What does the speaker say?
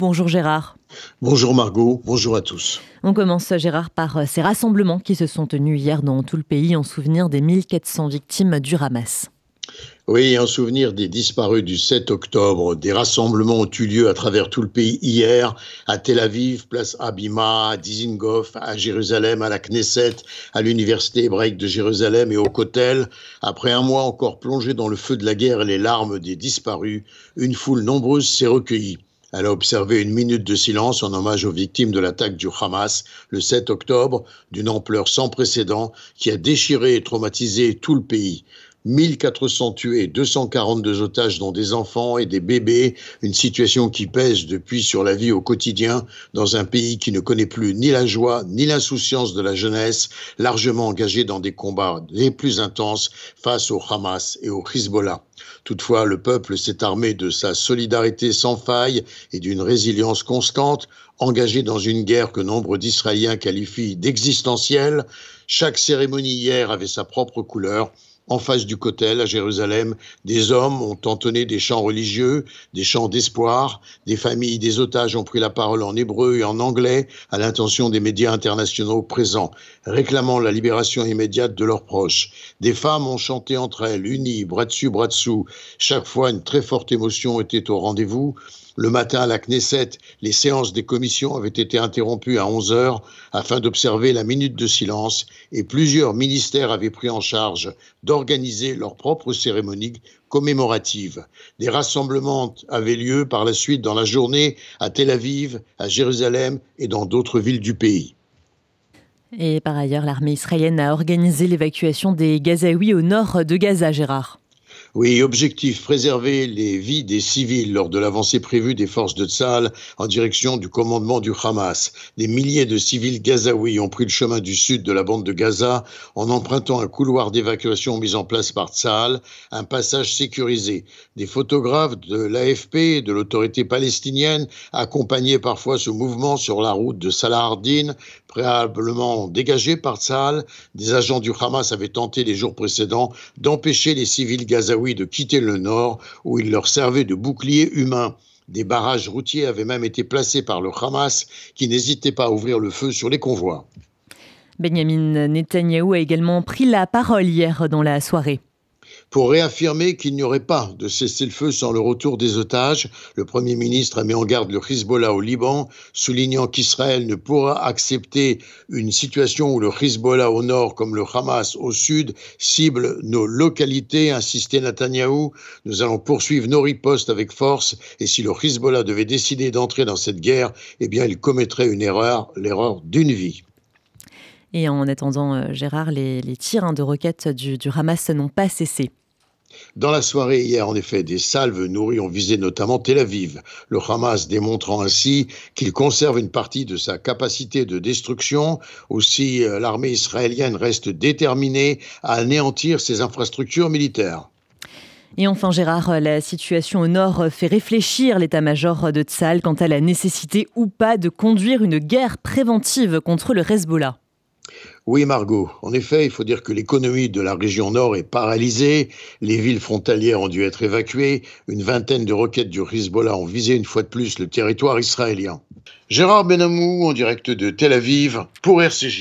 Bonjour Gérard. Bonjour Margot, bonjour à tous. On commence Gérard par euh, ces rassemblements qui se sont tenus hier dans tout le pays en souvenir des 1400 victimes du Hamas. Oui, en souvenir des disparus du 7 octobre, des rassemblements ont eu lieu à travers tout le pays hier, à Tel Aviv, place Abima, à Dizengoff, à Jérusalem, à la Knesset, à l'université hébraïque de Jérusalem et au Kotel. Après un mois encore plongé dans le feu de la guerre et les larmes des disparus, une foule nombreuse s'est recueillie. Elle a observé une minute de silence en hommage aux victimes de l'attaque du Hamas le 7 octobre, d'une ampleur sans précédent, qui a déchiré et traumatisé tout le pays. 1400 tués, 242 otages dont des enfants et des bébés, une situation qui pèse depuis sur la vie au quotidien dans un pays qui ne connaît plus ni la joie ni l'insouciance de la jeunesse, largement engagée dans des combats les plus intenses face au Hamas et au Hezbollah. Toutefois, le peuple s'est armé de sa solidarité sans faille et d'une résilience constante, engagé dans une guerre que nombre d'Israéliens qualifient d'existentielle. Chaque cérémonie hier avait sa propre couleur en face du Kotel à Jérusalem, des hommes ont entonné des chants religieux, des chants d'espoir, des familles des otages ont pris la parole en hébreu et en anglais à l'intention des médias internationaux présents, réclamant la libération immédiate de leurs proches. Des femmes ont chanté entre elles, unies, bras dessus, bras dessous. Chaque fois, une très forte émotion était au rendez-vous. Le matin à la Knesset, les séances des commissions avaient été interrompues à 11 heures afin d'observer la minute de silence et plusieurs ministères avaient pris en charge d'organiser leur propre cérémonie commémorative. Des rassemblements avaient lieu par la suite dans la journée à Tel Aviv, à Jérusalem et dans d'autres villes du pays. Et par ailleurs, l'armée israélienne a organisé l'évacuation des Gazaouis au nord de Gaza, Gérard. Oui, objectif, préserver les vies des civils lors de l'avancée prévue des forces de Tzal en direction du commandement du Hamas. Des milliers de civils gazaouis ont pris le chemin du sud de la bande de Gaza en empruntant un couloir d'évacuation mis en place par Tzal, un passage sécurisé. Des photographes de l'AFP et de l'autorité palestinienne accompagnaient parfois ce mouvement sur la route de Salah Ardin, préalablement dégagé par Tzal. Des agents du Hamas avaient tenté les jours précédents d'empêcher les civils gazaouis de quitter le nord où il leur servait de bouclier humain. Des barrages routiers avaient même été placés par le Hamas qui n'hésitait pas à ouvrir le feu sur les convois. Benjamin Netanyahou a également pris la parole hier dans la soirée pour réaffirmer qu'il n'y aurait pas de cessez-le-feu sans le retour des otages. Le Premier ministre a mis en garde le Hezbollah au Liban, soulignant qu'Israël ne pourra accepter une situation où le Hezbollah au nord comme le Hamas au sud cible nos localités, insistait Netanyahou. Nous allons poursuivre nos ripostes avec force et si le Hezbollah devait décider d'entrer dans cette guerre, eh bien il commettrait une erreur, l'erreur d'une vie. Et en attendant, euh, Gérard, les, tirs hein, de roquettes du, du Hamas n'ont pas cessé. Dans la soirée hier, en effet, des salves nourries ont visé notamment Tel Aviv, le Hamas démontrant ainsi qu'il conserve une partie de sa capacité de destruction. Aussi, euh, l'armée israélienne reste déterminée à anéantir ses infrastructures militaires. Et enfin, Gérard, la situation au nord fait réfléchir l'état-major de Tzal quant à la nécessité ou pas de conduire une guerre préventive contre le Hezbollah. Oui, Margot. En effet, il faut dire que l'économie de la région nord est paralysée. Les villes frontalières ont dû être évacuées. Une vingtaine de roquettes du Hezbollah ont visé une fois de plus le territoire israélien. Gérard Benamou en direct de Tel Aviv pour RCJ.